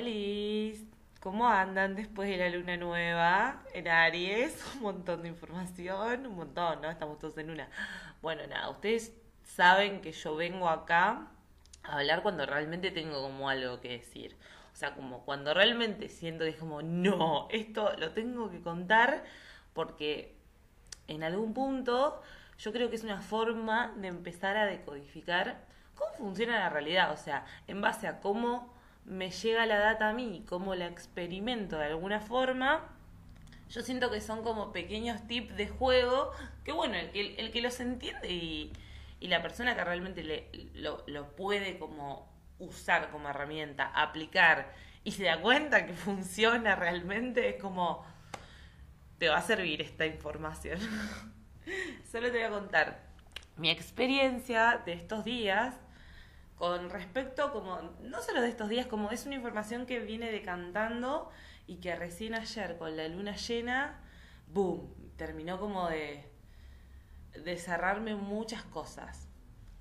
Hola, ¿cómo andan después de la luna nueva en Aries? Un montón de información, un montón, ¿no? Estamos todos en una. Bueno, nada, ustedes saben que yo vengo acá a hablar cuando realmente tengo como algo que decir. O sea, como cuando realmente siento que es como, no, esto lo tengo que contar porque en algún punto yo creo que es una forma de empezar a decodificar cómo funciona la realidad. O sea, en base a cómo me llega la data a mí, cómo la experimento de alguna forma, yo siento que son como pequeños tips de juego que, bueno, el que, el que los entiende y, y la persona que realmente le, lo, lo puede como usar como herramienta, aplicar y se da cuenta que funciona realmente, es como, te va a servir esta información. Solo te voy a contar mi experiencia de estos días con respecto como, no solo de estos días, como es una información que viene decantando y que recién ayer con la luna llena, boom, terminó como de, de cerrarme muchas cosas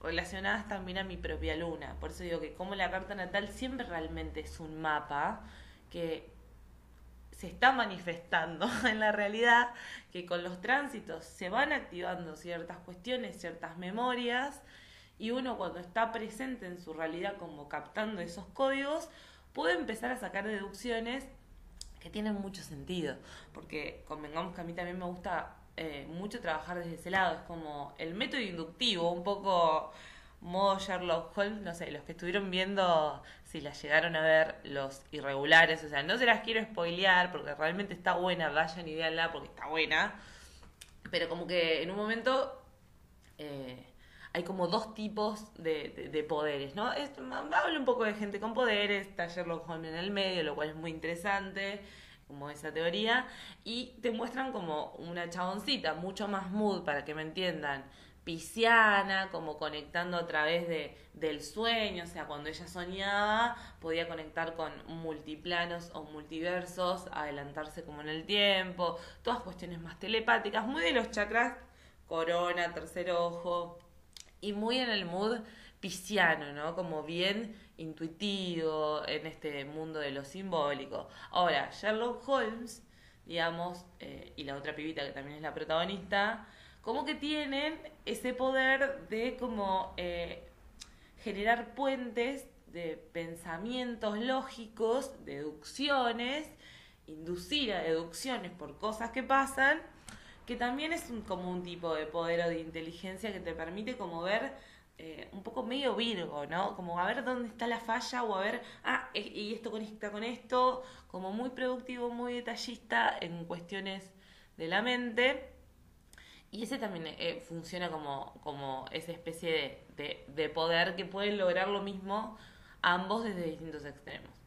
relacionadas también a mi propia luna. Por eso digo que como la carta natal siempre realmente es un mapa que se está manifestando en la realidad, que con los tránsitos se van activando ciertas cuestiones, ciertas memorias, y uno cuando está presente en su realidad como captando esos códigos, puede empezar a sacar deducciones que tienen mucho sentido, porque convengamos que a mí también me gusta eh, mucho trabajar desde ese lado, es como el método inductivo, un poco modo Sherlock Holmes, no sé, los que estuvieron viendo, si las llegaron a ver, los irregulares, o sea, no se las quiero spoilear porque realmente está buena, vayan y véanla porque está buena, pero como que en un momento... Eh, hay como dos tipos de, poderes, ¿no? Es, habla un poco de gente con poderes, está Sherlock Holmes en el medio, lo cual es muy interesante, como esa teoría, y te muestran como una chaboncita, mucho más mood, para que me entiendan, pisciana, como conectando a través de, del sueño, o sea, cuando ella soñaba, podía conectar con multiplanos o multiversos, adelantarse como en el tiempo, todas cuestiones más telepáticas, muy de los chakras, corona, tercer ojo, y muy en el mood pisciano, ¿no? Como bien intuitivo en este mundo de lo simbólico. Ahora, Sherlock Holmes, digamos, eh, y la otra pibita que también es la protagonista, como que tienen ese poder de como eh, generar puentes de pensamientos lógicos, deducciones, inducir a deducciones por cosas que pasan que también es un, como un tipo de poder o de inteligencia que te permite como ver eh, un poco medio virgo, ¿no? Como a ver dónde está la falla o a ver, ah, y esto conecta con esto, como muy productivo, muy detallista en cuestiones de la mente. Y ese también eh, funciona como, como esa especie de, de poder que pueden lograr lo mismo ambos desde distintos extremos.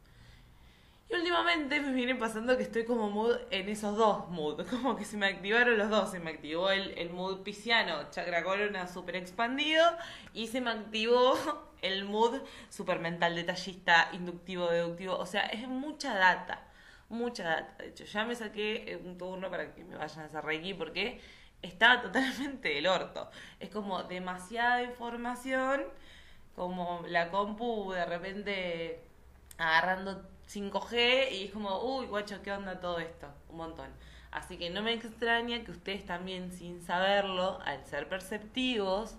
Y últimamente me viene pasando que estoy como mood en esos dos moods, como que se me activaron los dos, se me activó el, el mood pisciano, chakra corona super expandido, y se me activó el mood super mental, detallista, inductivo, deductivo, o sea, es mucha data, mucha data. De hecho, ya me saqué un turno para que me vayan a hacer reiki porque estaba totalmente del orto. Es como demasiada información, como la compu de repente agarrando 5G y es como, uy, guacho, ¿qué onda todo esto? Un montón. Así que no me extraña que ustedes también, sin saberlo, al ser perceptivos,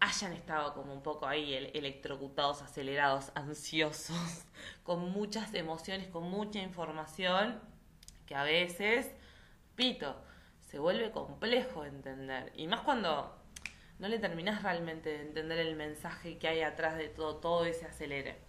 hayan estado como un poco ahí electrocutados, acelerados, ansiosos, con muchas emociones, con mucha información, que a veces, pito, se vuelve complejo entender. Y más cuando no le terminás realmente de entender el mensaje que hay atrás de todo, todo ese acelere.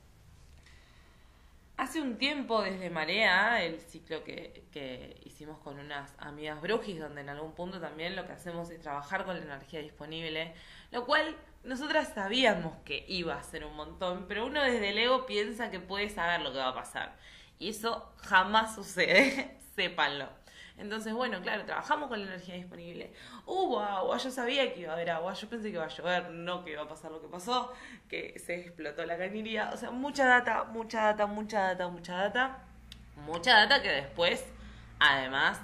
Hace un tiempo desde Marea, el ciclo que, que, hicimos con unas amigas brujis, donde en algún punto también lo que hacemos es trabajar con la energía disponible, lo cual nosotras sabíamos que iba a ser un montón, pero uno desde el ego piensa que puede saber lo que va a pasar. Y eso jamás sucede, sépanlo. Entonces, bueno, claro, trabajamos con la energía disponible. Hubo agua, yo sabía que iba a haber agua, yo pensé que iba a llover, no que iba a pasar lo que pasó, que se explotó la cañería. O sea, mucha data, mucha data, mucha data, mucha data. Mucha data que después, además,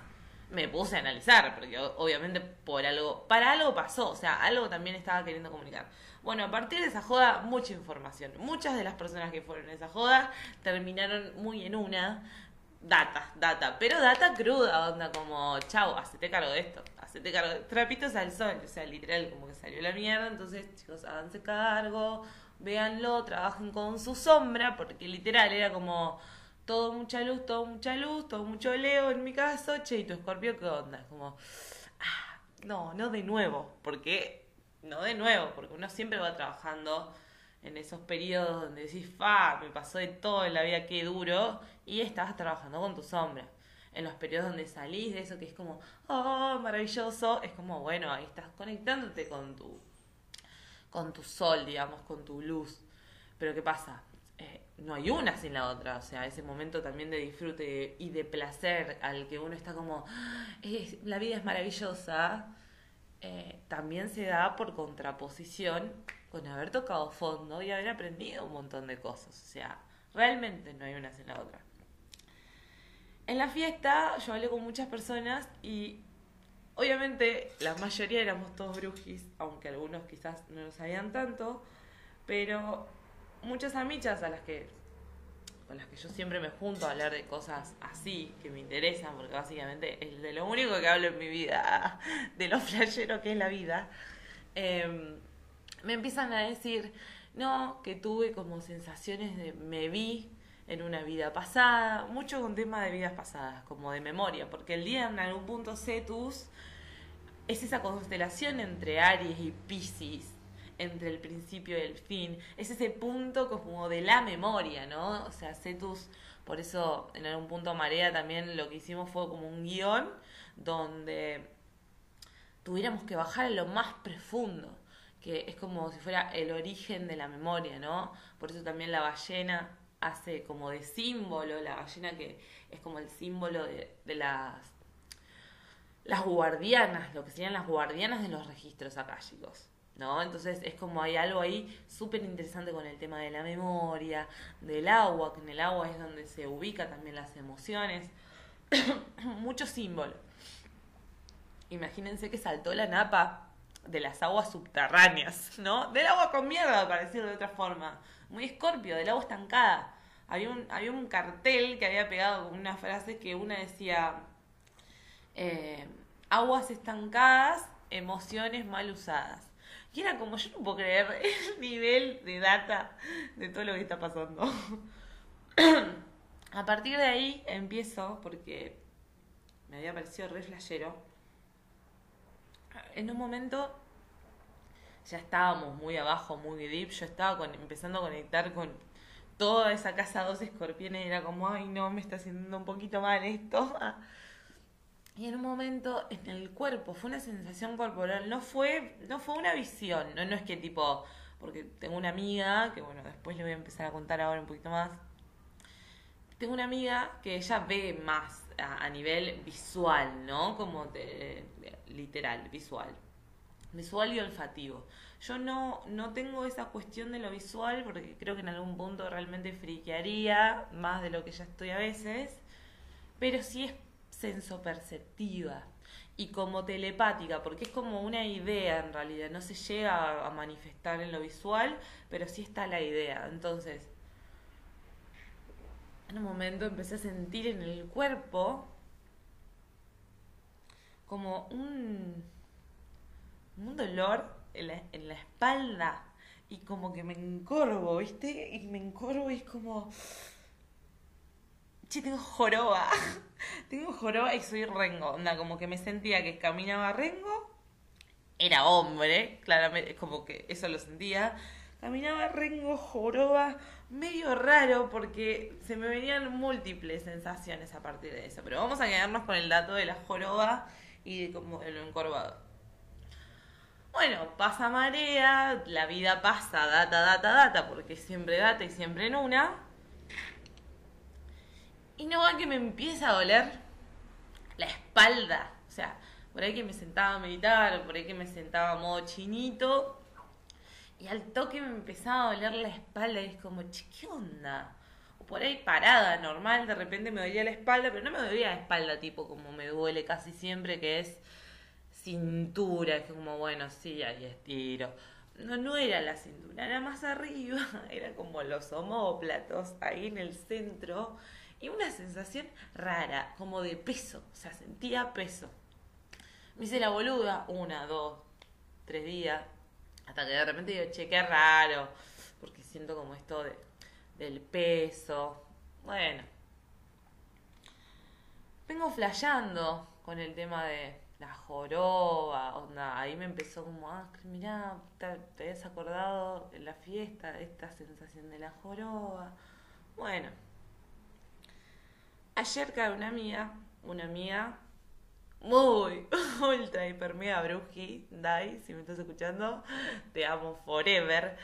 me puse a analizar, porque obviamente por algo, para algo pasó, o sea, algo también estaba queriendo comunicar. Bueno, a partir de esa joda, mucha información. Muchas de las personas que fueron a esa joda terminaron muy en una. Data, data, pero data cruda, onda como, chau, hacete cargo de esto, hacete cargo de trapitos al sol, o sea, literal, como que salió la mierda, entonces, chicos, háganse cargo, véanlo, trabajen con su sombra, porque literal era como todo mucha luz, todo mucha luz, todo mucho Leo en mi caso, che, y tu escorpio, ¿qué onda? Como, ah, no, no de nuevo, porque, no de nuevo, porque uno siempre va trabajando en esos periodos donde decís, fa, me pasó de todo en la vida, qué duro, y estás trabajando con tu sombra. En los periodos donde salís de eso que es como, oh, maravilloso, es como, bueno, ahí estás conectándote con tu, con tu sol, digamos, con tu luz. Pero ¿qué pasa? Eh, no hay una sin la otra, o sea, ese momento también de disfrute y de placer al que uno está como, la vida es maravillosa, eh, también se da por contraposición con haber tocado fondo y haber aprendido un montón de cosas. O sea, realmente no hay una sin la otra. En la fiesta yo hablé con muchas personas y obviamente la mayoría éramos todos brujis, aunque algunos quizás no lo sabían tanto, pero muchas amichas a las que con las que yo siempre me junto a hablar de cosas así que me interesan, porque básicamente es de lo único que hablo en mi vida, de lo flashero que es la vida. Eh, me empiezan a decir, no, que tuve como sensaciones de me vi en una vida pasada, mucho con tema de vidas pasadas, como de memoria, porque el día en algún punto Cetus es esa constelación entre Aries y Pisces, entre el principio y el fin, es ese punto como de la memoria, ¿no? O sea, Cetus, por eso en algún punto Marea también lo que hicimos fue como un guion donde tuviéramos que bajar a lo más profundo que es como si fuera el origen de la memoria, ¿no? Por eso también la ballena hace como de símbolo, la ballena que es como el símbolo de, las, las guardianas, lo que serían las guardianas de los registros akáshicos. ¿No? Entonces es como hay algo ahí súper interesante con el tema de la memoria, del agua, que en el agua es donde se ubica también las emociones. Mucho símbolo. Imagínense que saltó la napa de las aguas subterráneas, ¿no? Del agua con mierda, para decirlo de otra forma. Muy escorpio, del agua estancada. Había un, había un cartel que había pegado con una frase que una decía, eh, aguas estancadas, emociones mal usadas. Y era como, yo no puedo creer el nivel de data de todo lo que está pasando. A partir de ahí empiezo, porque me había parecido re flashero, en un momento ya estábamos muy abajo, muy deep, yo estaba empezando a conectar con toda esa casa dos escorpiones era como, ay no, me está haciendo un poquito mal esto. Y en un momento en el cuerpo, fue una sensación corporal, no fue, no fue una visión, no, no es que tipo, porque tengo una amiga, que bueno, después le voy a empezar a contar ahora un poquito más. Tengo una amiga que ella ve más a, nivel visual, ¿no? Como de, literal, visual. Visual y olfativo. Yo no, no tengo esa cuestión de lo visual porque creo que en algún punto realmente friquearía más de lo que ya estoy a veces, pero sí es sensoperceptiva y como telepática, porque es como una idea en realidad, no se llega a manifestar en lo visual, pero sí está la idea. Entonces, en un momento empecé a sentir en el cuerpo como un, un dolor en la, en la espalda y como que me encorvo, ¿viste? Y me encorvo y es como... Che, tengo joroba. tengo joroba y soy rengo. Onda, como que me sentía que caminaba rengo. Era hombre, claramente, como que eso lo sentía. Caminaba rengo, joroba, medio raro porque se me venían múltiples sensaciones a partir de eso. Pero vamos a quedarnos con el dato de la joroba y como lo encorvado. Bueno, pasa marea, la vida pasa, data, data, data, porque siempre data y siempre en una. Y no va que me empieza a doler la espalda. O sea, por ahí que me sentaba a meditar, por ahí que me sentaba a modo chinito. Y al toque me empezaba a doler la espalda y es como, che, ¿qué onda? por ahí parada, normal, de repente me dolía la espalda, pero no me dolía la espalda tipo como me duele casi siempre, que es cintura, es como, bueno, sí, ahí estiro. no, no era la cintura, era más arriba, era como los homóplatos ahí en el centro y una sensación rara, como de peso, o sea, sentía peso. Me hice la boluda una, dos, tres días, hasta que de repente digo, che, qué raro, porque siento como esto de, del peso. Bueno, vengo flasheando con el tema de la joroba, onda, ahí me empezó como, ah, mirá, te, habías acordado de la fiesta, esta sensación de la joroba. Bueno, ayer cae una amiga, una amiga muy, ultra, hiper, mega bruji, Dai, si me estás escuchando, te amo forever.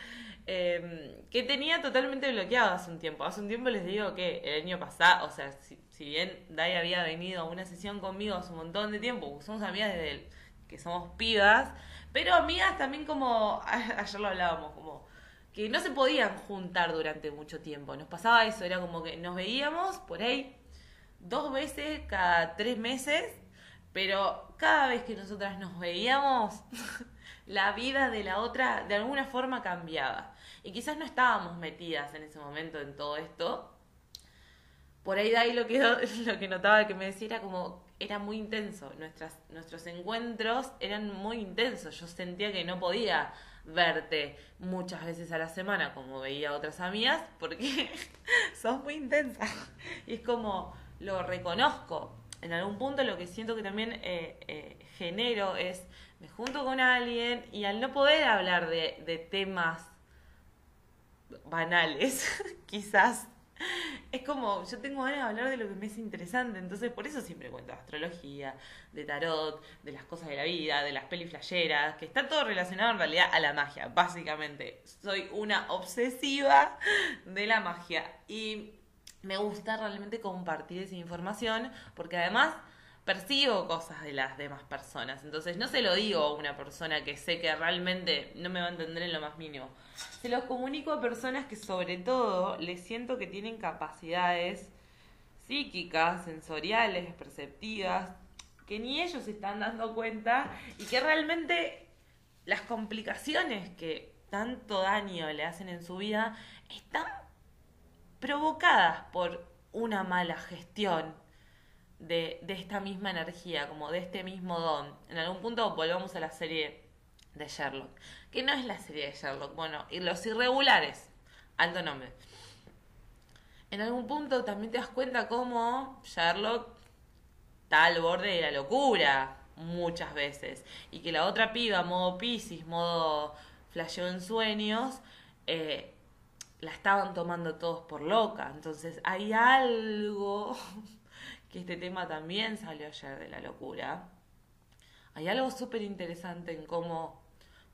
Em, que tenía totalmente bloqueado hace un tiempo. Hace un tiempo les digo que el año pasado, o sea, si, bien Dai había venido a una sesión conmigo hace un montón de tiempo, somos amigas desde que somos pibas, pero amigas también como, ayer lo hablábamos, como que no se podían juntar durante mucho tiempo. Nos pasaba eso, era como que nos veíamos por ahí dos veces cada tres meses pero cada vez que nosotras nos veíamos, la vida de la otra de alguna forma cambiaba. Y quizás no estábamos metidas en ese momento en todo esto. Por ahí de ahí lo que, lo que notaba que me decía era como, era muy intenso. Nuestros encuentros eran muy intensos. Yo sentía que no podía verte muchas veces a la semana como veía otras amigas porque sos muy intensa. Y es como, lo reconozco en algún punto lo que siento que también eh, eh, genero es, me junto con alguien y al no poder hablar de, temas banales, quizás, es como, yo tengo ganas de hablar de lo que me es interesante, entonces por eso siempre cuento de astrología, de tarot, de las cosas de la vida, de las peliflayeras, que está todo relacionado en realidad a la magia, básicamente. Soy una obsesiva de la magia y me gusta realmente compartir esa información porque además percibo cosas de las demás personas. Entonces no se lo digo a una persona que sé que realmente no me va a entender en lo más mínimo. Se los comunico a personas que sobre todo les siento que tienen capacidades psíquicas, sensoriales, perceptivas, que ni ellos se están dando cuenta y que realmente las complicaciones que tanto daño le hacen en su vida están provocadas por una mala gestión de, esta misma energía, como de este mismo don. En algún punto volvamos a la serie de Sherlock, que no es la serie de Sherlock, bueno, y los irregulares, alto nombre. En algún punto también te das cuenta cómo Sherlock está al borde de la locura muchas veces y que la otra piba, modo Pisces, modo flasheo en sueños, eh, la estaban tomando todos por loca. Entonces hay algo, que este tema también salió ayer de la locura, hay algo súper interesante en cómo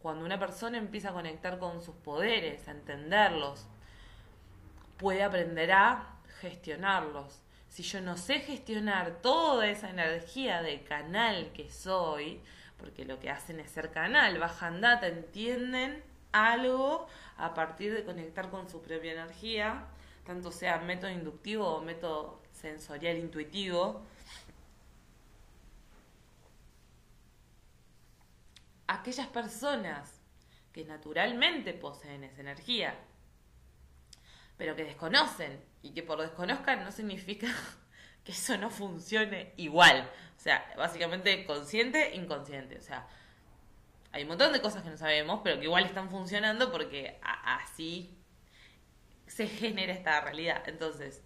cuando una persona empieza a conectar con sus poderes, a entenderlos, puede aprender a gestionarlos. Si yo no sé gestionar toda esa energía de canal que soy, porque lo que hacen es ser canal, bajan data, entienden algo a partir de conectar con su propia energía, tanto sea método inductivo o método sensorial intuitivo. Aquellas personas que naturalmente poseen esa energía, pero que desconocen y que por desconozcan no significa que eso no funcione igual. O sea, básicamente consciente, inconsciente. O sea, hay un montón de cosas que no sabemos, pero que igual están funcionando porque así se genera esta realidad. Entonces,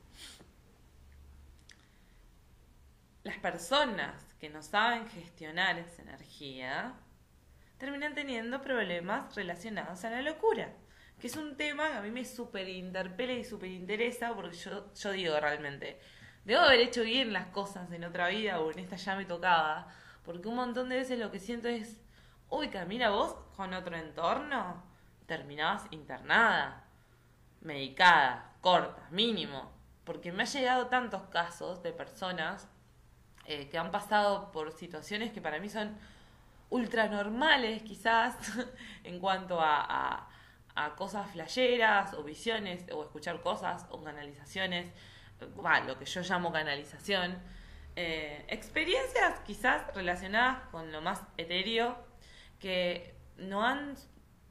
las personas que no saben gestionar esa energía terminan teniendo problemas relacionados a la locura, que es un tema que a mí me súper interpela y súper interesa porque yo, yo digo realmente, debo haber hecho bien las cosas en otra vida o en esta ya me tocaba, porque un montón de veces lo que siento es uy, Camila, vos con otro entorno terminabas internada, medicada, corta, mínimo. Porque me ha llegado tantos casos de personas eh, que han pasado por situaciones que para mí son ultra normales quizás en cuanto a, cosas flayeras o visiones o escuchar cosas o canalizaciones, lo que yo llamo canalización. Eh, experiencias quizás relacionadas con lo más etéreo que no han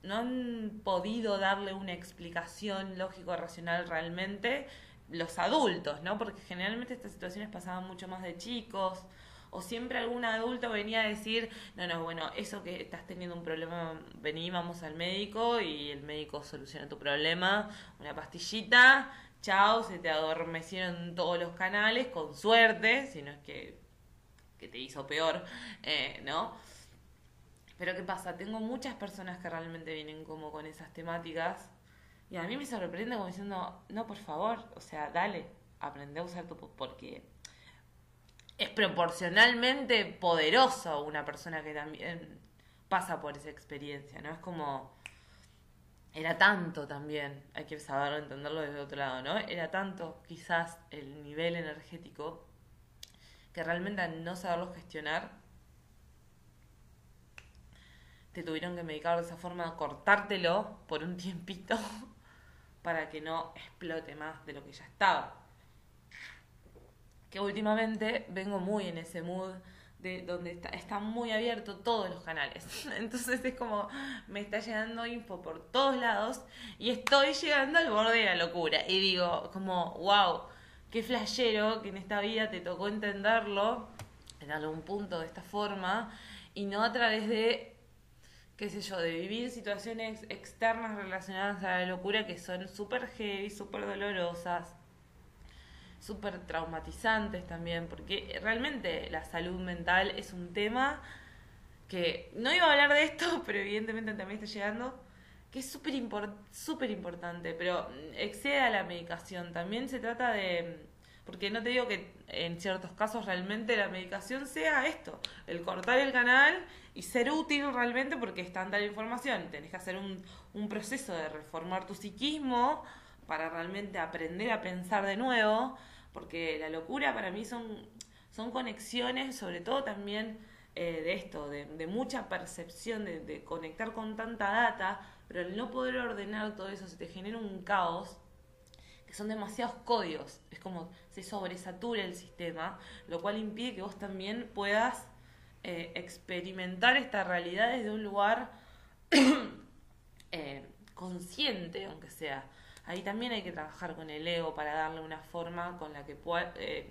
no han podido darle una explicación lógico-racional realmente los adultos, ¿no? Porque generalmente estas situaciones pasaban mucho más de chicos, o siempre algún adulto venía a decir, no, no, bueno, eso que estás teniendo un problema, vení, vamos al médico y el médico soluciona tu problema, una pastillita, chao, se te adormecieron todos los canales, con suerte, si no es que, que te hizo peor, eh, ¿no? Pero ¿qué pasa? Tengo muchas personas que realmente vienen como con esas temáticas y a mí me sorprende como diciendo, no, por favor, o sea, dale, aprende a usar tu... porque es proporcionalmente poderoso una persona que también pasa por esa experiencia, ¿no? Es como... Era tanto también, hay que saberlo, entenderlo desde otro lado, ¿no? Era tanto quizás el nivel energético que realmente al no saberlo gestionar, te tuvieron que medicar de esa forma, cortártelo por un tiempito para que no explote más de lo que ya estaba que últimamente vengo muy en ese mood de donde está, está muy abierto todos los canales. Entonces es como me está llegando info por todos lados y estoy llegando al borde de la locura. Y digo, como, wow, qué flashero que en esta vida te tocó entenderlo en algún punto de esta forma y no a través de qué sé yo, de vivir situaciones externas relacionadas a la locura que son súper heavy, súper dolorosas, súper traumatizantes también, porque realmente la salud mental es un tema que no iba a hablar de esto, pero evidentemente también está llegando, que es súper super importante, pero excede a la medicación. También se trata de, porque no te digo que en ciertos casos realmente la medicación sea esto, el cortar el canal y ser útil realmente porque es tanta la información. Tenés que hacer un, un proceso de reformar tu psiquismo para realmente aprender a pensar de nuevo, porque la locura para mí son, son conexiones, sobre todo también eh, de esto, de, de mucha percepción, de, de, conectar con tanta data, pero al no poder ordenar todo eso se te genera un caos, que son demasiados códigos, es como se sobresatura el sistema, lo cual impide que vos también puedas eh, experimentar esta realidad desde un lugar eh, consciente, aunque sea ahí también hay que trabajar con el ego para darle una forma con la que pueda, eh,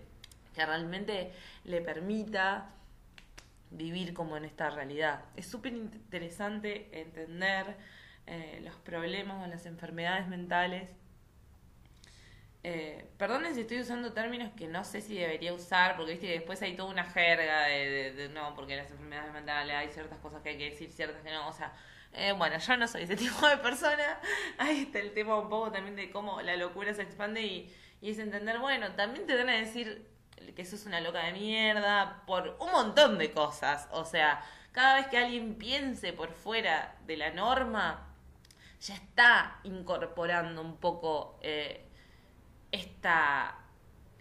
que realmente le permita vivir como en esta realidad. Es súper interesante entender los problemas o las enfermedades mentales. Eh, perdonen si estoy usando términos que no sé si debería usar, porque viste que después hay toda una jerga de, no, porque las enfermedades mentales hay ciertas cosas que hay que decir, ciertas que no, o sea, eh, bueno, yo no soy ese tipo de persona. Ahí está el tema un poco también de cómo la locura se expande y, es entender, bueno, también te van a decir que eso es una loca de mierda por un montón de cosas. O sea, cada vez que alguien piense por fuera de la norma, ya está incorporando un poco eh, esta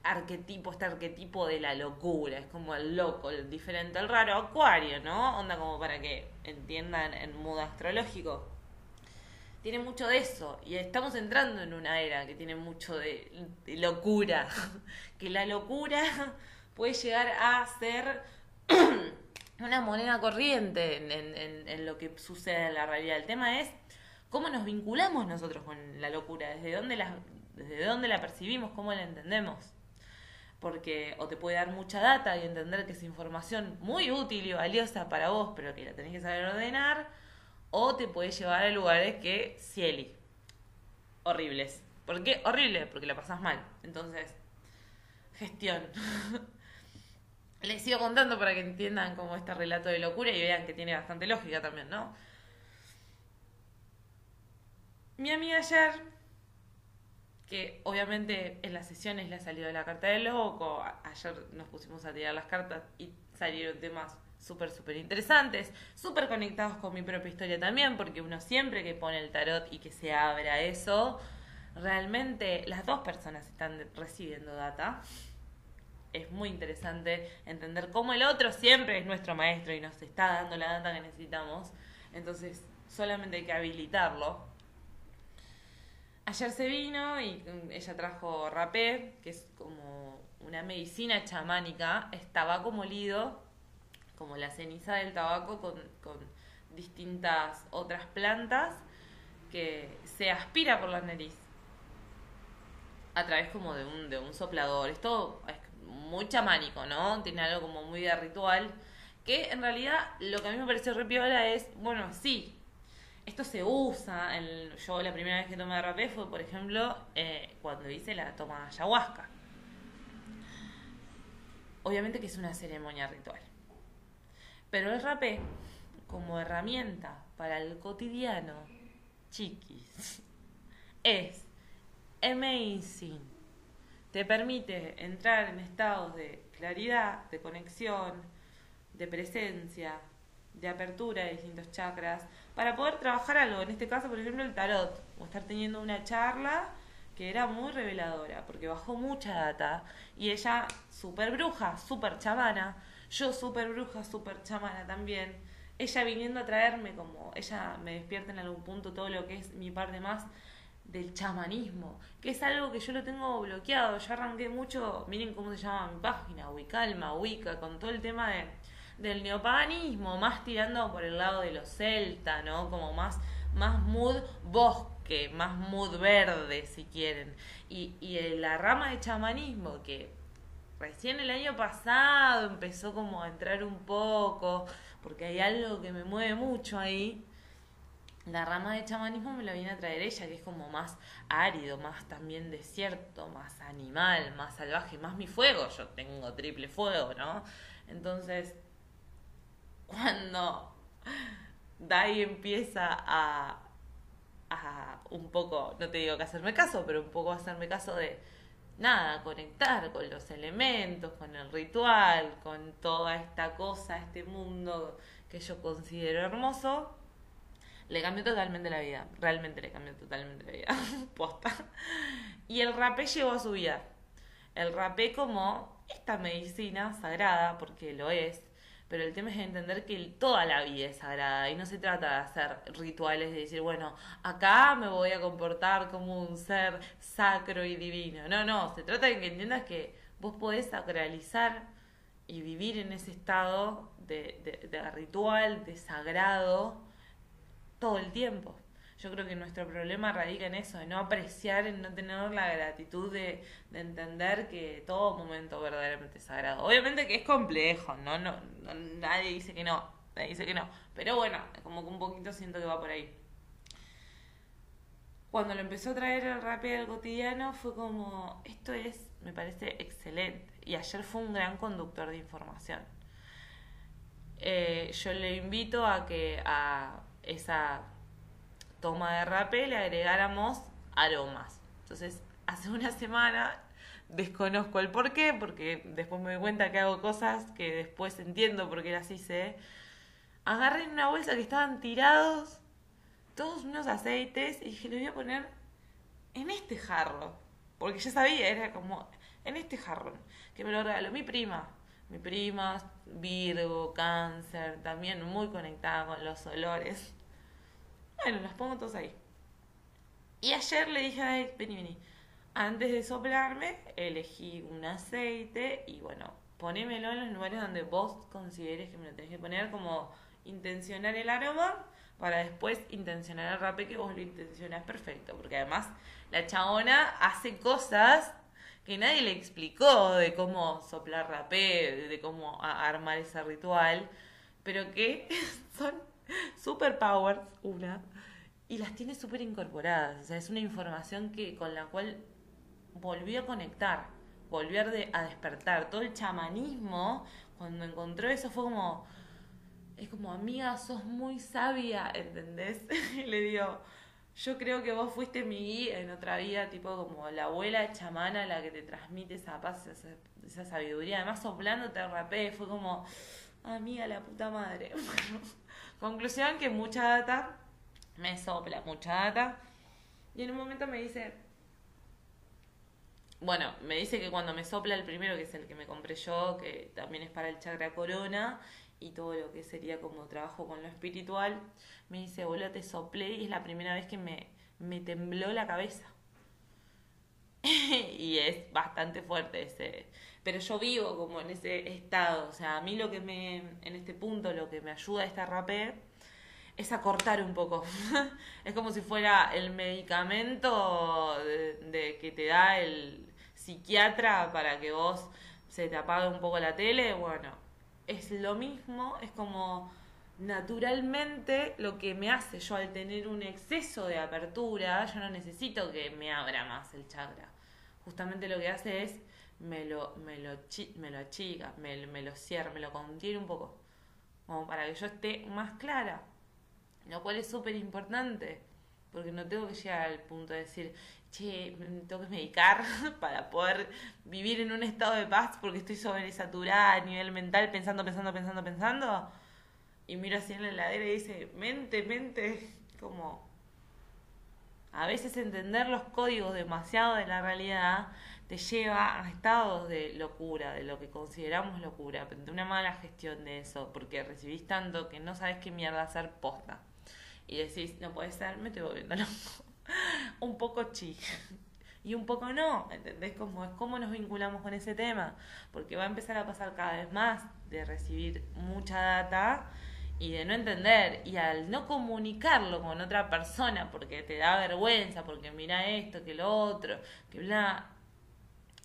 arquetipo, este arquetipo de la locura, es como el loco, el diferente, el raro, acuario, ¿no? Onda como para que entiendan en modo astrológico. Tiene mucho de eso y estamos entrando en una era que tiene mucho de, locura, que la locura puede llegar a ser una moneda corriente en, en, lo que sucede en la realidad. El tema es cómo nos vinculamos nosotros con la locura, desde dónde la, desde dónde la percibimos, cómo la entendemos porque o te puede dar mucha data y entender que es información muy útil y valiosa para vos, pero que la tenés que saber ordenar, o te puede llevar a lugares que cieli, horribles. ¿Por qué? Horrible, porque la pasás mal. Entonces, gestión. Les sigo contando para que entiendan cómo este relato de locura y vean que tiene bastante lógica también, ¿no? Mi amiga ayer que obviamente en las sesiones le ha salido la carta del loco, ayer nos pusimos a tirar las cartas y salieron temas súper, súper interesantes, súper conectados con mi propia historia también, porque uno siempre que pone el tarot y que se abra eso, realmente las dos personas están recibiendo data. Es muy interesante entender cómo el otro siempre es nuestro maestro y nos está dando la data que necesitamos. Entonces, solamente hay que habilitarlo Ayer se vino y mm, ella trajo rapé, que es como una medicina chamánica, es tabaco molido, como la ceniza del tabaco con, distintas otras plantas que se aspira por la nariz a través como de un, de un soplador. Esto es muy chamánico, ¿no? Tiene algo como muy de ritual. Que en realidad lo que a mí me pareció re piola es, bueno, sí, esto se usa. En, yo la primera vez que tomé rapé fue, por ejemplo, eh, cuando hice la toma de ayahuasca. Obviamente que es una ceremonia ritual. Pero el rapé, como herramienta para el cotidiano, chiquis, es amazing. Te permite entrar en estados de claridad, de conexión, de presencia, de apertura de distintos chakras, para poder trabajar algo. En este caso, por ejemplo, el tarot, o estar teniendo una charla que era muy reveladora, porque bajó mucha data, y ella, súper bruja, súper chamana, yo súper bruja, súper chamana también, ella viniendo a traerme como, ella me despierta en algún punto todo lo que es mi parte más del chamanismo, que es algo que yo lo tengo bloqueado, yo arranqué mucho, miren cómo se llama mi página, Wicalma, Wicca, con todo el tema de del neopaganismo, más tirando por el lado de los celta, ¿no? Como más, más mood bosque, más mood verde, si quieren. Y, y la rama de chamanismo que recién el año pasado empezó como a entrar un poco, porque hay algo que me mueve mucho ahí. La rama de chamanismo me la viene a traer ella, que es como más árido, más también desierto, más animal, más salvaje, más mi fuego. Yo tengo triple fuego, ¿no? Entonces, cuando Dai empieza a, a un poco, no te digo que hacerme caso, pero un poco hacerme caso de nada, conectar con los elementos, con el ritual, con toda esta cosa, este mundo que yo considero hermoso, le cambió totalmente la vida. Realmente le cambió totalmente la vida. Posta. Y el rapé llegó a su vida. El rapé como esta medicina sagrada, porque lo es, pero el tema es entender que toda la vida es sagrada y no se trata de hacer rituales de decir, bueno, acá me voy a comportar como un ser sacro y divino. No, no, se trata de que entiendas que vos podés sacralizar y vivir en ese estado de, de ritual, de sagrado, todo el tiempo. Yo creo que nuestro problema radica en eso, de no apreciar, en no tener la gratitud de, entender que todo momento verdaderamente es sagrado. Obviamente que es complejo, ¿no? No, Nadie dice que no, nadie dice que no. Pero bueno, como que un poquito siento que va por ahí. Cuando lo empezó a traer el rap al cotidiano fue como, esto es, me parece excelente. Y ayer fue un gran conductor de información. Eh, yo le invito a que a esa toma de rapé le agregáramos aromas. Entonces, hace una semana desconozco el por qué, porque después me doy cuenta que hago cosas que después entiendo por qué así sé. Agarré en una bolsa que estaban tirados todos unos aceites y dije, lo voy a poner en este jarro. Porque ya sabía, era como en este jarrón, que me lo regaló mi prima. Mi prima, Virgo, Cáncer, también muy conectada con los olores. Bueno, las pongo todas ahí. Y ayer le dije a él, vení, vení. Antes de soplarme, elegí un aceite y bueno, ponémelo en los lugares donde vos consideres que me lo tenés que poner, como intencionar el aroma para después intencionar el rape que vos lo intencionás perfecto. Porque además la chabona hace cosas que nadie le explicó de cómo soplar rapé, de cómo armar ese ritual, pero que son superpowers, una, y las tiene súper incorporadas. O sea, es una información que con la cual volvió a conectar, volvió a, despertar. Todo el chamanismo, cuando encontró eso, fue como, es como, amiga, sos muy sabia, ¿entendés? y le digo, yo creo que vos fuiste mi guía en otra vida, tipo como la abuela chamana, la que te transmite esa paz, esa, sabiduría. Además, soplándote rapé, fue como, amiga, la puta madre. conclusión que mucha data me sopla mucha data. Y en un momento me dice, bueno, me dice que cuando me sopla el primero, que es el que me compré yo, que también es para el chakra corona y todo lo que sería como trabajo con lo espiritual, me dice, boludo, te soplé y es la primera vez que me, me tembló la cabeza. y es bastante fuerte ese. Pero yo vivo como en ese estado. O sea, a mí lo que me, en este punto, lo que me ayuda a esta rapé es acortar un poco. es como si fuera el medicamento de, que te da el psiquiatra para que vos se te apague un poco la tele. Bueno, es lo mismo, es como naturalmente lo que me hace yo al tener un exceso de apertura, yo no necesito que me abra más el chakra. Justamente lo que hace es me lo, me lo, me lo achica, me, me lo cierra, me lo contiene un poco, como para que yo esté más clara lo cual es súper importante, porque no tengo que llegar al punto de decir, che, me tengo que medicar para poder vivir en un estado de paz porque estoy sobresaturada a nivel mental, pensando, pensando, pensando, pensando. Y miro así en la heladera y dice, mente, mente, como... A veces entender los códigos demasiado de la realidad te lleva a estados de locura, de lo que consideramos locura, de una mala gestión de eso, porque recibís tanto que no sabes qué mierda hacer posta y decís, no puede ser, me estoy volviendo loco. un poco chi. Y un poco no, ¿entendés? Como es cómo nos vinculamos con ese tema. Porque va a empezar a pasar cada vez más de recibir mucha data y de no entender. Y al no comunicarlo con otra persona porque te da vergüenza, porque mira esto, que lo otro, que bla.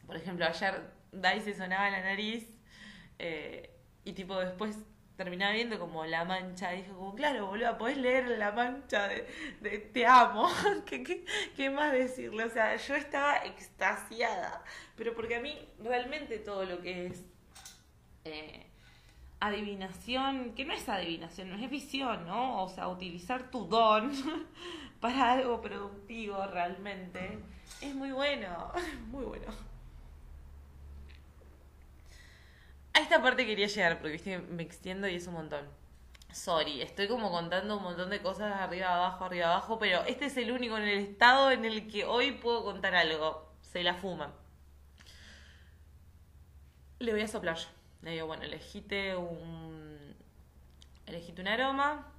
Por ejemplo, ayer Dai se sonaba la nariz eh, y tipo después terminaba viendo como la mancha. Y dijo como, claro, boludo, podés leer la mancha de, te amo. ¿Qué, qué, más decirle? O sea, yo estaba extasiada. Pero porque a mí realmente todo lo que es eh, adivinación, que no es adivinación, no es visión, ¿no? O sea, utilizar tu don para algo productivo realmente, es muy bueno, muy bueno. A esta parte quería llegar porque me extiendo y es un montón. Sorry, estoy como contando un montón de cosas arriba abajo, arriba abajo, pero este es el único en el estado en el que hoy puedo contar algo. Se la fuma. Le voy a soplar. Le digo, bueno, elegite un. Elegite un aroma.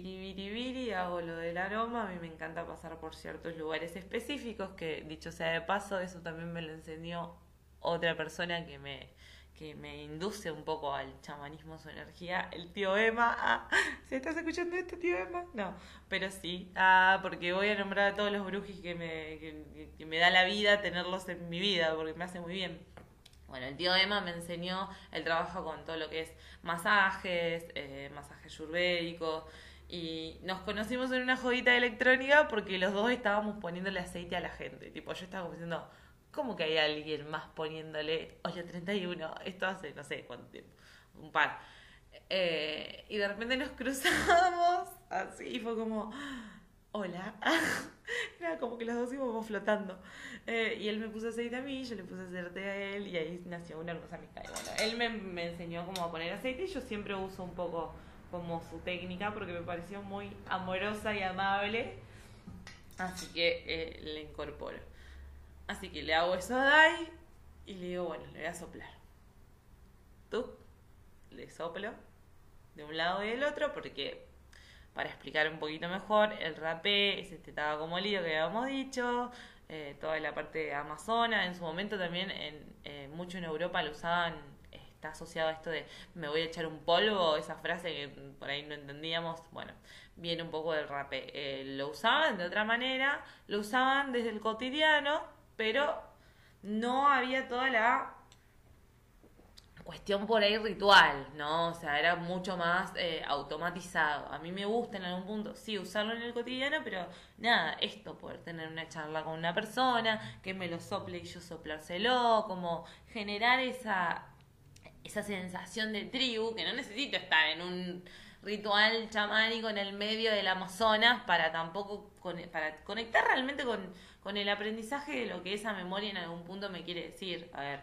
Viri, hago lo del aroma, a mí me encanta pasar por ciertos lugares específicos, que dicho sea de paso, eso también me lo enseñó otra persona que me, que me induce un poco al chamanismo, su energía, el tío Emma. Ah, ¿Se estás escuchando esto, tío Emma? No, pero sí, ah, porque voy a nombrar a todos los brujis que me, que, me da la vida tenerlos en mi vida, porque me hace muy bien. Bueno, el tío Emma me enseñó el trabajo con todo lo que es masajes, eh, masajes ayurvédicos, y nos conocimos en una jodita electrónica porque los dos estábamos poniéndole aceite a la gente. Tipo, yo estaba como diciendo, ¿cómo que hay alguien más poniéndole 831? Esto hace, no sé cuánto tiempo, un par. Eh, y de repente nos cruzamos así y fue como, hola. Era como que los dos íbamos flotando. Eh, y él me puso aceite a mí, yo le puse aceite a él y ahí nació una hermosa amistad. bueno, él me, me enseñó cómo poner aceite y yo siempre uso un poco como su técnica porque me pareció muy amorosa y amable. Así que eh, le incorporo. Así que le hago eso a Dai y le digo, bueno, le voy a soplar. Tú le soplo de un lado y del otro porque para explicar un poquito mejor, el rapé es este tabaco molido que habíamos dicho, eh, toda la parte de Amazona, en su momento también en, eh, mucho en Europa lo usaban está asociado a esto de me voy a echar un polvo, esa frase que por ahí no entendíamos, bueno, viene un poco del rap. Eh, lo usaban de otra manera, lo usaban desde el cotidiano, pero no había toda la cuestión por ahí ritual, ¿no? O sea, era mucho más eh, automatizado. A mí me gusta en algún punto, sí, usarlo en el cotidiano, pero nada, esto, poder tener una charla con una persona, que me lo sople y yo soplárselo, como generar esa esa sensación de tribu, que no necesito estar en un ritual chamánico en el medio del Amazonas para tampoco para conectar realmente con, con el aprendizaje de lo que esa memoria en algún punto me quiere decir. A ver,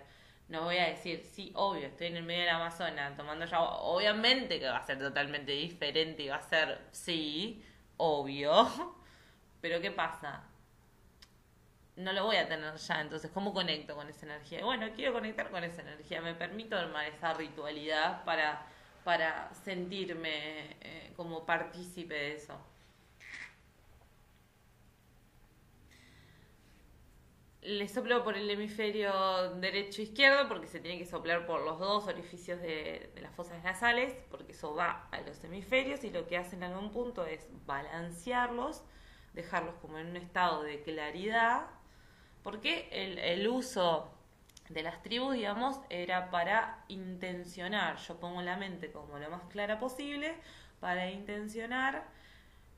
no voy a decir, sí, obvio, estoy en el medio del Amazonas tomando agua. Obviamente que va a ser totalmente diferente y va a ser, sí, obvio. Pero ¿qué pasa? No lo voy a tener ya, entonces ¿cómo conecto con esa energía? Bueno, quiero conectar con esa energía, me permito armar esa ritualidad para, para sentirme eh, como partícipe de eso. le soplo por el hemisferio derecho e izquierdo porque se tiene que soplar por los dos orificios de, las fosas nasales porque eso va a los hemisferios y lo que hacen en algún punto es balancearlos, dejarlos como en un estado de claridad porque el, uso de las tribus, digamos, era para intencionar, yo pongo la mente como lo más clara posible, para intencionar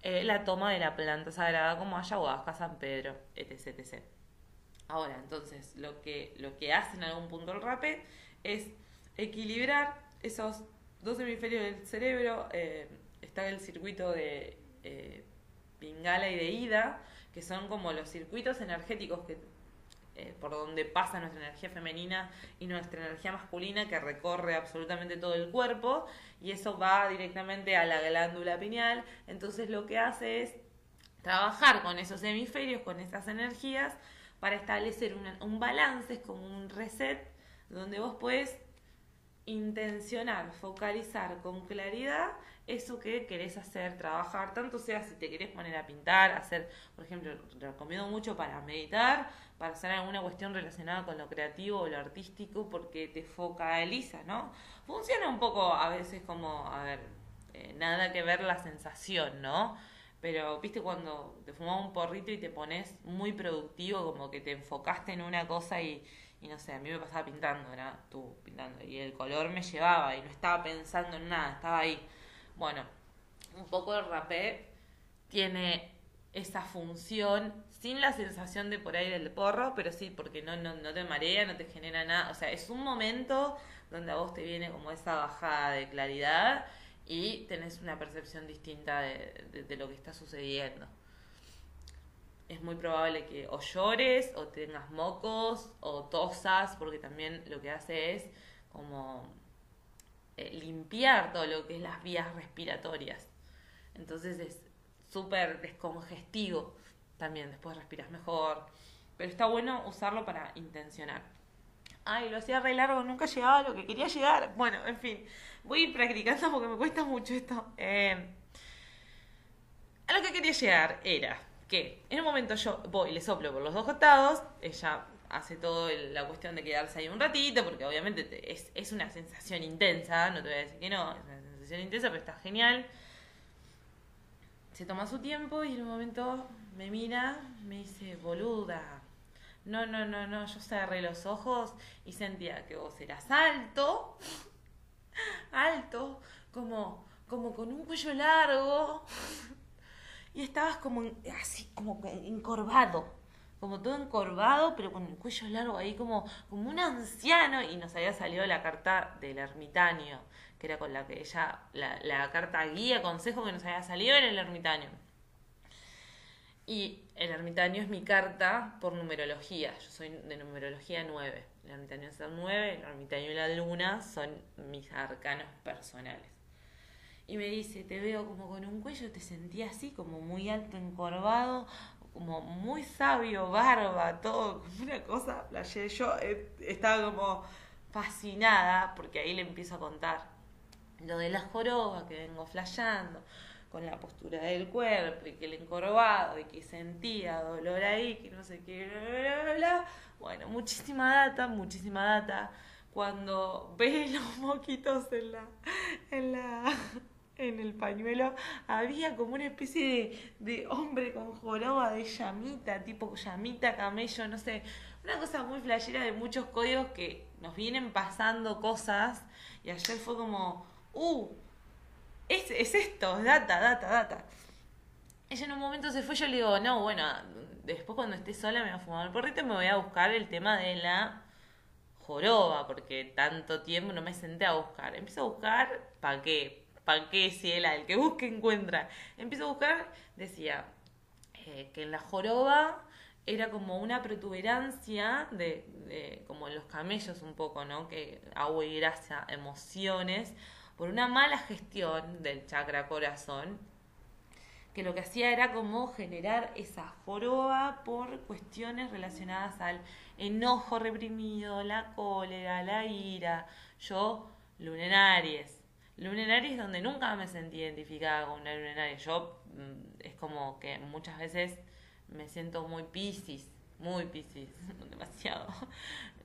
eh, la toma de la planta sagrada como ayahuasca, San Pedro, etc. Ahora, entonces, lo que, lo que hace en algún punto el rape es equilibrar esos dos hemisferios del cerebro. Eh, está el circuito de eh, Pingala y de Ida, que son como los circuitos energéticos que eh, por donde pasa nuestra energía femenina y nuestra energía masculina que recorre absolutamente todo el cuerpo y eso va directamente a la glándula pineal. Entonces lo que hace es trabajar con esos hemisferios, con esas energías, para establecer un balance, es como un reset, donde vos puedes intencionar, focalizar con claridad eso que querés hacer, trabajar, tanto sea si te querés poner a pintar, hacer, por ejemplo, recomiendo mucho para meditar, para hacer alguna cuestión relacionada con lo creativo o lo artístico, porque te focaliza, ¿no? Funciona un poco a veces como, a ver, eh, nada que ver la sensación, ¿no? Pero, viste, cuando te fumas un porrito y te pones muy productivo, como que te enfocaste en una cosa y, y no sé, a mí me pasaba pintando, era tú pintando, y el color me llevaba y no estaba pensando en nada, estaba ahí. Bueno, un poco el rapé tiene esa función sin la sensación de por ahí del porro, pero sí, porque no, no, no te marea, no te genera nada. O sea, es un momento donde a vos te viene como esa bajada de claridad y tenés una percepción distinta de, de lo que está sucediendo es muy probable que o llores o tengas mocos o tosas, porque también lo que hace es como eh, limpiar todo lo que es las vías respiratorias. Entonces es súper descongestivo también, después respiras mejor. Pero está bueno usarlo para intencionar. Ay, lo hacía re largo, nunca llegaba a lo que quería llegar. Bueno, en fin, voy a ir practicando porque me cuesta mucho esto. Eh, a lo que quería llegar era que en un momento yo voy, le soplo por los dos costados, ella hace todo la cuestión de quedarse ahí un ratito, porque obviamente es, es, una sensación intensa, no te voy a decir que no, es una sensación intensa, pero está genial. Se toma su tiempo y en un momento me mira, me dice, boluda, no, no, no, no, yo cerré los ojos y sentía que vos eras alto, alto, como, como con un cuello largo y estabas como así, como encorvado, como todo encorvado, pero con el cuello largo ahí como, como un anciano y nos había salido la carta del ermitaño, que era con la que ella, la, la carta guía, consejo que nos había salido en el ermitaño. Y el ermitaño es mi carta por numerología, yo soy de numerología 9, el ermitaño es el 9, el ermitaño y la luna son mis arcanos personales y me dice, te veo como con un cuello, te sentí así, como muy alto, encorvado, como muy sabio, barba, todo, una cosa, yo eh, estaba como fascinada, porque ahí le empiezo a contar lo de la joroba que vengo flasheando, con la postura del cuerpo, y que el encorvado, y que sentía dolor ahí, que no sé qué, bla, bla, bla. Bueno, muchísima data, muchísima data. Cuando ves los moquitos en la, en la, en el pañuelo había como una especie de, hombre con joroba de llamita, tipo llamita, camello, no sé, una cosa muy flashera de muchos códigos que nos vienen pasando cosas y ayer fue como, uh, es, es esto, data, data, data. Ella en un momento se fue, yo le digo, no, bueno, después cuando esté sola me voy a fumar el porrito y me voy a buscar el tema de la joroba, porque tanto tiempo no me senté a buscar. Empiezo a buscar, ¿para qué? ¿Para qué ciela? El que busque encuentra. Empiezo a buscar, decía eh, que en la joroba era como una protuberancia de, como en los camellos un poco, ¿no? Que agua y grasa, emociones, por una mala gestión del chakra corazón, que lo que hacía era como generar esa joroba por cuestiones relacionadas al enojo reprimido, la cólera, la ira. Yo, luna en Aries, Luna en donde nunca me sentí identificada con una luna. Yo mm, es como que muchas veces me siento muy piscis, muy piscis, demasiado,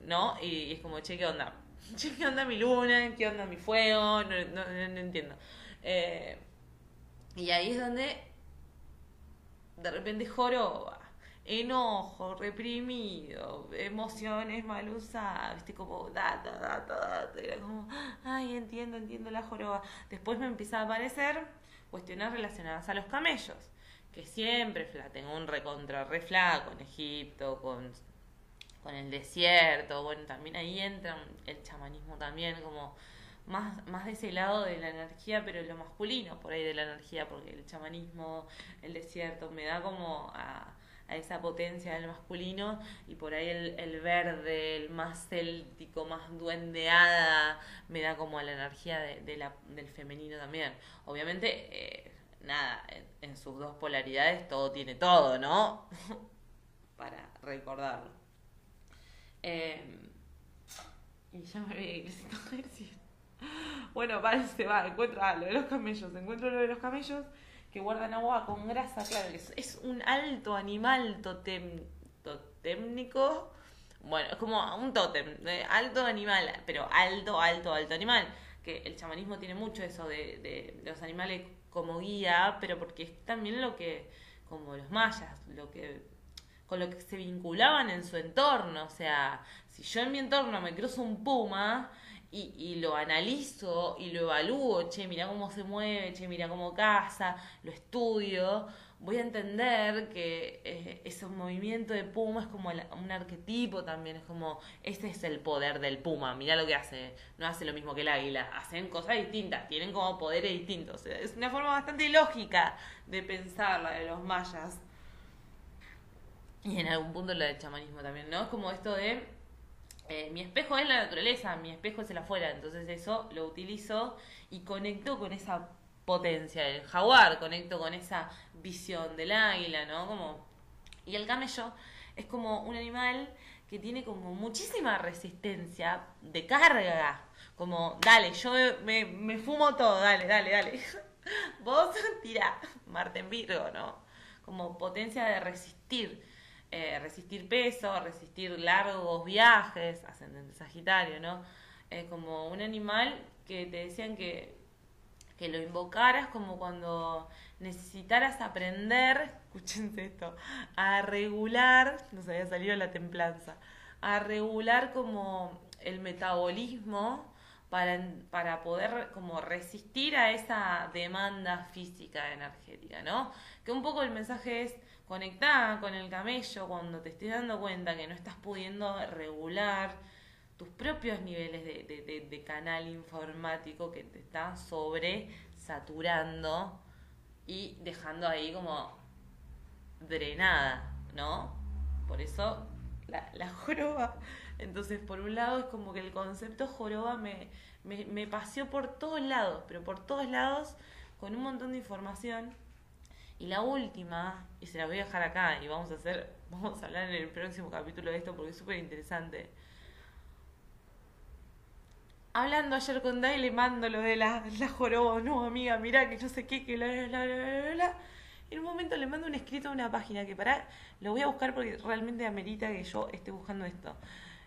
¿no? Y, es como, che, ¿qué onda? Che, ¿qué onda mi luna? ¿Qué onda mi fuego? No entiendo. Eh, y ahí es donde de repente joroba, enojo, reprimido, emociones mal usadas, viste, como data, data, data, era como, ay, entiendo, entiendo la joroba. Después me empieza a aparecer cuestiones relacionadas a los camellos, que siempre tengo un recontra re flaco en Egipto, con, con el desierto, bueno, también ahí entra el chamanismo también, como más, más de ese lado de la energía, pero lo masculino por ahí de la energía, porque el chamanismo, el desierto, me da como a, esa potencia del masculino y por ahí el, el, verde, el más céltico, más duendeada, me da como a la energía de, la, del femenino también. Obviamente, eh, nada, en, sus dos polaridades todo tiene todo, ¿no? Para recordarlo. Eh, y ya me a bueno, se va, encuentra lo de los camellos, encuentro lo de los camellos que guardan agua con grasa, claro, que es, un alto animal totem, totémnico, bueno, es como un tótem, alto animal, pero alto, alto, alto animal, que el chamanismo tiene mucho eso de, de, de los animales como guía, pero porque es también lo que, como los mayas, lo que con lo que se vinculaban en su entorno, o sea, si yo en mi entorno me cruzo un puma, y, y, lo analizo y lo evalúo, che, mira cómo se mueve, che, mira cómo caza, lo estudio, voy a entender que eh, ese movimiento de puma es como un arquetipo también, es como, ese es el poder del puma, mira lo que hace, no hace lo mismo que el águila, hacen cosas distintas, tienen como poderes distintos, es una forma bastante lógica de pensar la de los mayas. Y en algún punto la del chamanismo también, ¿no? Es como esto de eh, mi espejo es la naturaleza, mi espejo es el afuera, entonces eso lo utilizo y conecto con esa potencia del jaguar, conecto con esa visión del águila, ¿no? Como y el camello es como un animal que tiene como muchísima resistencia de carga, como dale, yo me, me fumo todo, dale, dale, dale. Vos tira, Marte Virgo, ¿no? Como potencia de resistir. Eh, resistir peso, resistir largos viajes, ascendente Sagitario, ¿no? Es como un animal que te decían que, que lo invocaras como cuando necesitaras aprender, escúchense esto, a regular, nos había salido la templanza, a regular como el metabolismo para, para poder como resistir a esa demanda física energética, ¿no? Que un poco el mensaje es conectada con el camello cuando te estés dando cuenta que no estás pudiendo regular tus propios niveles de, canal informático que te está sobre saturando y dejando ahí como drenada, ¿no? Por eso la, la joroba. Entonces, por un lado, es como que el concepto joroba me, me, me paseó por todos lados, pero por todos lados, con un montón de información y la última, y se la voy a dejar acá y vamos a hacer, vamos a hablar en el próximo capítulo de esto porque es súper interesante. Hablando ayer con Dai, le mando lo de la, la joroba, no amiga, mira que no sé qué, que la, la, la, la, En un momento le mando un escrito a una página que para, lo voy a buscar porque realmente amerita que yo esté buscando esto.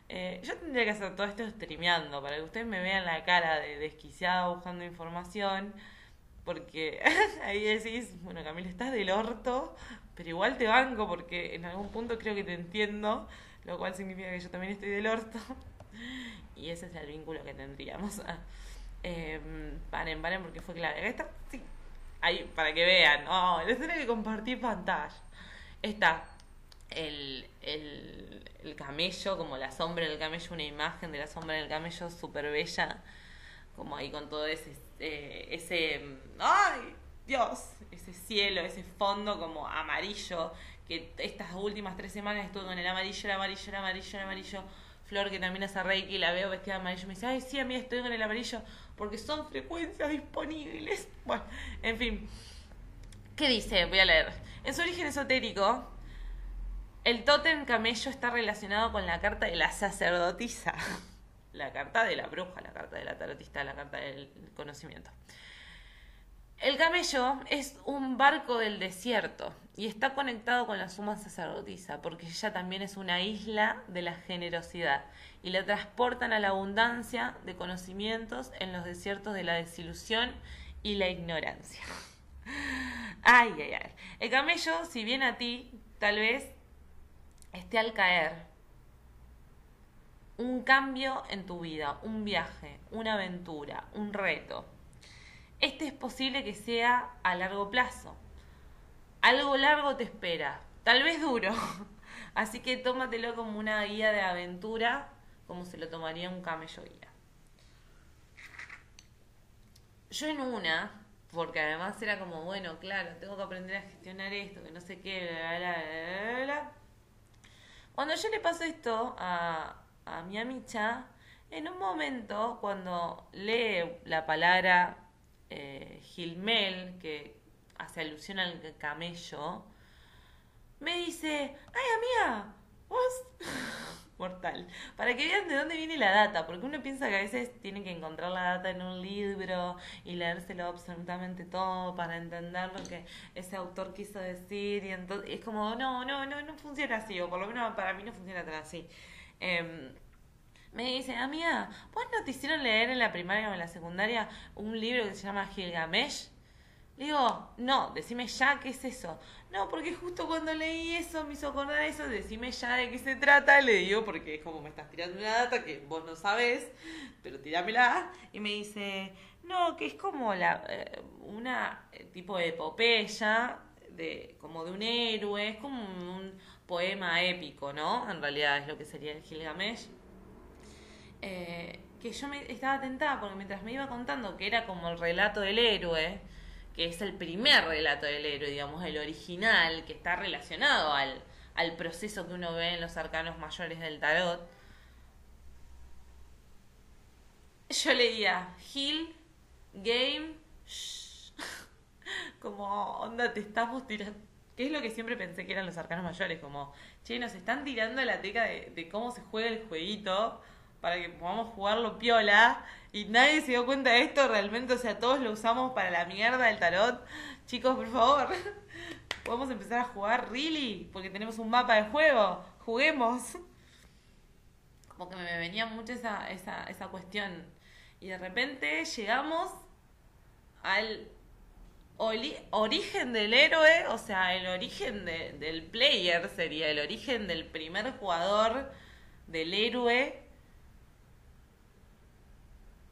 Eh, yo tendría que hacer todo esto streameando para que ustedes me vean la cara de desquiciada buscando información porque ahí decís, bueno, Camila, estás del orto, pero igual te banco porque en algún punto creo que te entiendo, lo cual significa que yo también estoy del orto. Y ese es el vínculo que tendríamos. Eh, paren, paren, porque fue clave. Esta, sí, ahí, para que vean. Oh, les tengo que compartir pantalla. Está el, el, el camello, como la sombra del camello, una imagen de la sombra del camello súper bella como ahí con todo ese, eh, ese, ay, Dios, ese cielo, ese fondo como amarillo, que estas últimas tres semanas estuve con el amarillo, el amarillo, el amarillo, el amarillo. Flor que también hace Reiki, la veo vestida de amarillo, me dice, ay, sí, a mí estoy con el amarillo, porque son frecuencias disponibles. Bueno, en fin. ¿Qué dice? Voy a leer. En su origen esotérico, el tótem camello está relacionado con la carta de la sacerdotisa la carta de la bruja, la carta de la tarotista, la carta del conocimiento. El camello es un barco del desierto y está conectado con la suma sacerdotisa, porque ella también es una isla de la generosidad y la transportan a la abundancia de conocimientos en los desiertos de la desilusión y la ignorancia. Ay, ay, ay. El camello, si bien a ti, tal vez esté al caer. Un cambio en tu vida, un viaje, una aventura, un reto. Este es posible que sea a largo plazo. Algo largo te espera, tal vez duro. Así que tómatelo como una guía de aventura, como se lo tomaría un camello guía. Yo en una, porque además era como, bueno, claro, tengo que aprender a gestionar esto, que no sé qué, bla, bla, bla, bla, Cuando yo le paso esto a, a mi amicha, en un momento, cuando lee la palabra eh, Gilmel, que hace alusión al camello, me dice, ay amiga, vos mortal. Para que vean de dónde viene la data, porque uno piensa que a veces tiene que encontrar la data en un libro y leérselo absolutamente todo para entender lo que ese autor quiso decir y entonces es como, no, no, no, no funciona así, o por lo menos para mí no funciona tan así. Em, me dice, amiga, ¿vos no te hicieron leer en la primaria o en la secundaria un libro que se llama Gilgamesh? digo, no, decime ya qué es eso. No, porque justo cuando leí eso me hizo acordar eso, decime ya de qué se trata, le digo, porque es como me estás tirando una data que vos no sabés, pero tirámela. Y me dice, no, que es como la eh, una eh, tipo de epopeya, de, como de un héroe, es como un poema épico, ¿no? En realidad es lo que sería el Gilgamesh. Eh, que yo me estaba tentada porque mientras me iba contando que era como el relato del héroe, que es el primer relato del héroe, digamos, el original, que está relacionado al, al proceso que uno ve en los arcanos mayores del tarot. Yo leía Hill, Game, como onda te estamos tirando. Que es lo que siempre pensé que eran los arcanos mayores, como, che, nos están tirando la teca de, cómo se juega el jueguito para que podamos jugarlo piola y nadie se dio cuenta de esto realmente, o sea, todos lo usamos para la mierda del tarot. Chicos, por favor, podemos empezar a jugar really, porque tenemos un mapa de juego, juguemos. Como que me venía mucho esa, esa, esa cuestión. Y de repente llegamos al origen del héroe, o sea, el origen del player sería el origen del primer jugador, del héroe.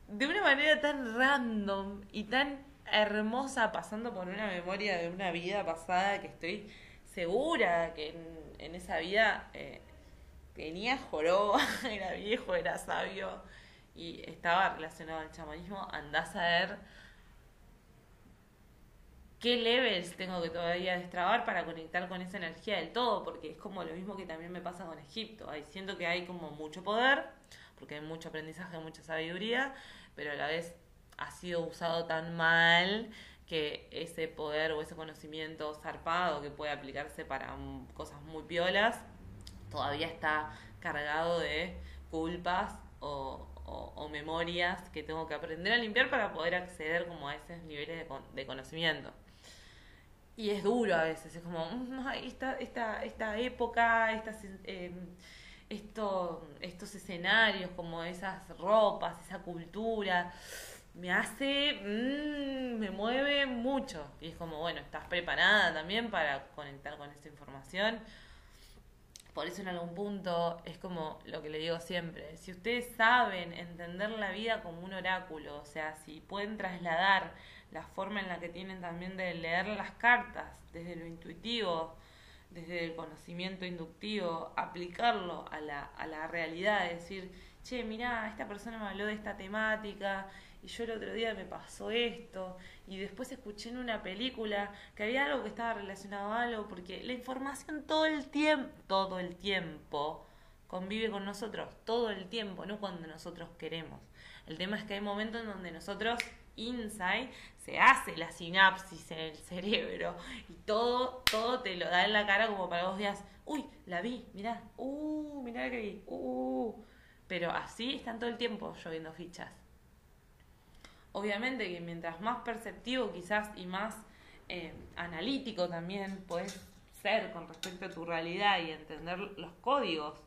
De una manera tan random y tan hermosa, pasando por una memoria de una vida pasada que estoy segura que en, esa vida eh, tenía joroba, era viejo, era sabio y estaba relacionado al chamanismo, andás a ver qué levels tengo que todavía destrabar para conectar con esa energía del todo, porque es como lo mismo que también me pasa con Egipto. Ahí siento que hay como mucho poder, porque hay mucho aprendizaje, mucha sabiduría, pero a la vez ha sido usado tan mal que ese poder o ese conocimiento zarpado que puede aplicarse para cosas muy piolas todavía está cargado de culpas o, memorias que tengo que aprender a limpiar para poder acceder como a esos niveles de, conocimiento. Y es duro a veces, es como, mm, esta, esta, esta época, estas... Eh, esto, estos escenarios, como esas ropas, esa cultura, me hace, mmm, me mueve mucho. Y es como, bueno, estás preparada también para conectar con esta información. Por eso en algún punto es como lo que le digo siempre, si ustedes saben entender la vida como un oráculo, o sea, si pueden trasladar la forma en la que tienen también de leer las cartas desde lo intuitivo, desde el conocimiento inductivo, aplicarlo a la, a la realidad, decir, che, mirá, esta persona me habló de esta temática y yo el otro día me pasó esto y después escuché en una película que había algo que estaba relacionado a algo, porque la información todo el tiempo, todo el tiempo convive con nosotros, todo el tiempo, no cuando nosotros queremos. El tema es que hay momentos en donde nosotros insight, se hace la sinapsis en el cerebro y todo, todo te lo da en la cara como para vos digas, uy, la vi, mirá, uh, mirá que vi, uh. Pero así están todo el tiempo lloviendo fichas. Obviamente que mientras más perceptivo quizás y más eh, analítico también puedes ser con respecto a tu realidad y entender los códigos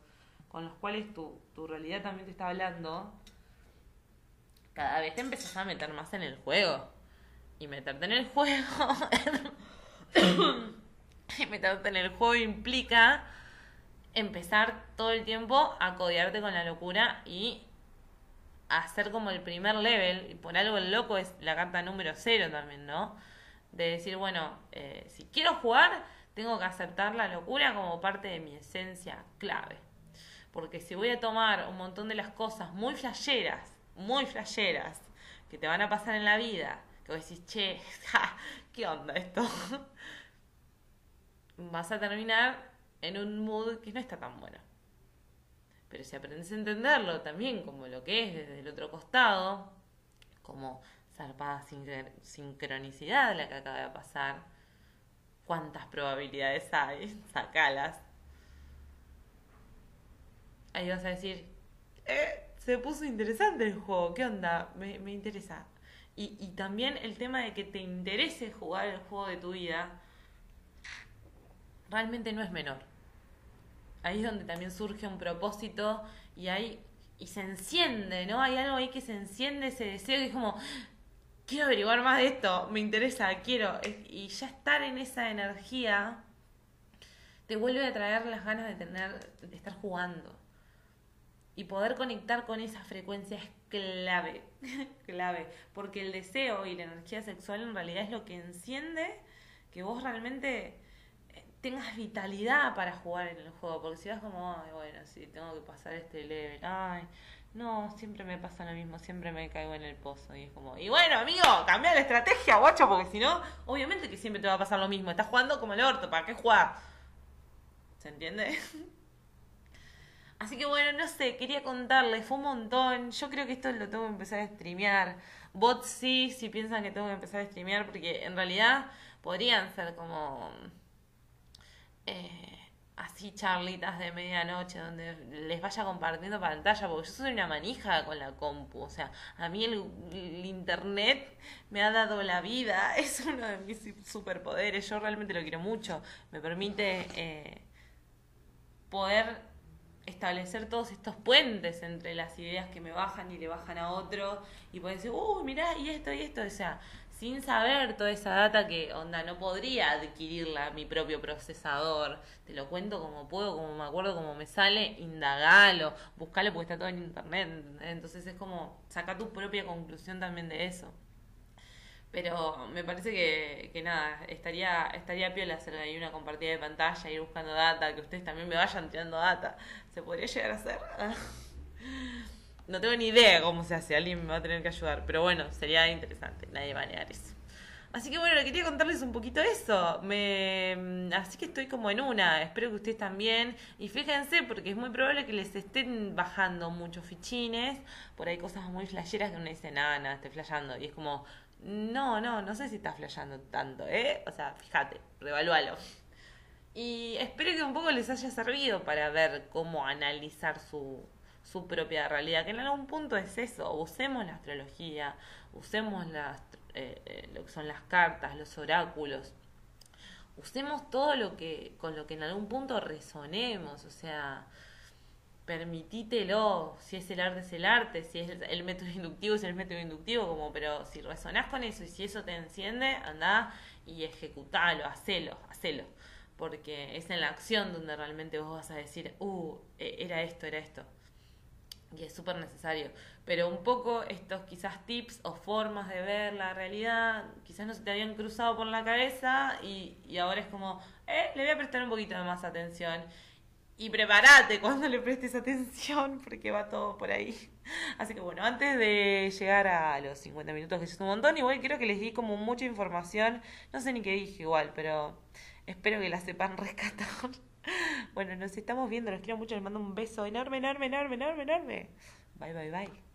con los cuales tu, tu realidad también te está hablando, cada vez te empezás a meter más en el juego. Y meterte en el juego. y meterte en el juego implica empezar todo el tiempo a codearte con la locura y hacer como el primer level. Y por algo el loco es la carta número cero también, ¿no? De decir, bueno, eh, si quiero jugar, tengo que aceptar la locura como parte de mi esencia clave. Porque si voy a tomar un montón de las cosas muy flasheras, muy flasheras, que te van a pasar en la vida, que vos decís, che, ¿qué onda esto? Vas a terminar en un mood que no está tan bueno. Pero si aprendes a entenderlo también como lo que es desde el otro costado, como zarpada sincronicidad la que acaba de pasar, cuántas probabilidades hay, sacalas. Ahí vas a decir, eh, se puso interesante el juego, ¿qué onda? Me, me interesa. Y, y también el tema de que te interese jugar el juego de tu vida, realmente no es menor ahí es donde también surge un propósito y ahí y se enciende, ¿no? Hay algo ahí que se enciende ese deseo y es como quiero averiguar más de esto, me interesa, quiero y ya estar en esa energía te vuelve a traer las ganas de tener de estar jugando. Y poder conectar con esa frecuencia es clave, clave, porque el deseo y la energía sexual en realidad es lo que enciende que vos realmente tengas vitalidad para jugar en el juego, porque si vas como, ay, bueno, sí, tengo que pasar este level, ay, no, siempre me pasa lo mismo, siempre me caigo en el pozo, y es como, y bueno, amigo, cambia la estrategia, guacho, porque si no, obviamente que siempre te va a pasar lo mismo, estás jugando como el orto, ¿para qué jugar? ¿Se entiende? Así que bueno, no sé, quería contarles, fue un montón. Yo creo que esto lo tengo que empezar a streamear. Bots sí, si piensan que tengo que empezar a streamear, porque en realidad podrían ser como eh, así charlitas de medianoche donde les vaya compartiendo pantalla, porque yo soy una manija con la compu, o sea, a mí el, internet me ha dado la vida, es uno de mis superpoderes, yo realmente lo quiero mucho, me permite eh, poder establecer todos estos puentes entre las ideas que me bajan y le bajan a otro y poder decir, uy, mirá, y esto y esto, o sea, sin saber toda esa data que, onda, no podría adquirirla mi propio procesador. Te lo cuento como puedo, como me acuerdo, como me sale, indagalo, buscalo porque está todo en internet. Entonces es como, saca tu propia conclusión también de eso. Pero me parece que, que nada, estaría, estaría piola hacer ahí una compartida de pantalla, ir buscando data, que ustedes también me vayan tirando data. ¿Se podría llegar a hacer? No tengo ni idea cómo se hace, alguien me va a tener que ayudar, pero bueno, sería interesante, nadie va a negar eso. Así que bueno, quería contarles un poquito eso. Me, así que estoy como en una. Espero que ustedes también. Y fíjense, porque es muy probable que les estén bajando muchos fichines. Por ahí cosas muy flasheras que uno dice, nada, nada, estoy flayando. Y es como, no, no, no sé si estás flayando tanto, ¿eh? O sea, fíjate, revalúalo. Y espero que un poco les haya servido para ver cómo analizar su, su propia realidad, que en algún punto es eso, usemos la astrología, usemos las, eh, eh, lo que son las cartas, los oráculos, usemos todo lo que, con lo que en algún punto resonemos, o sea, permitítelo, si es el arte es el arte, si es el, método inductivo es el método inductivo, como, pero si resonás con eso y si eso te enciende, anda y ejecutalo, hacelo, hacelo, porque es en la acción donde realmente vos vas a decir, uh, e, era esto, era esto y es súper necesario. Pero un poco estos quizás tips o formas de ver la realidad, quizás no se te habían cruzado por la cabeza y, ahora es como, eh, le voy a prestar un poquito más atención. Y prepárate cuando le prestes atención porque va todo por ahí. Así que bueno, antes de llegar a los 50 minutos, que es un montón, igual creo que les di como mucha información. No sé ni qué dije igual, pero espero que la sepan rescatar. Bueno, nos estamos viendo, los quiero mucho, les mando un beso enorme, enorme, enorme, enorme, enorme. Bye, bye, bye.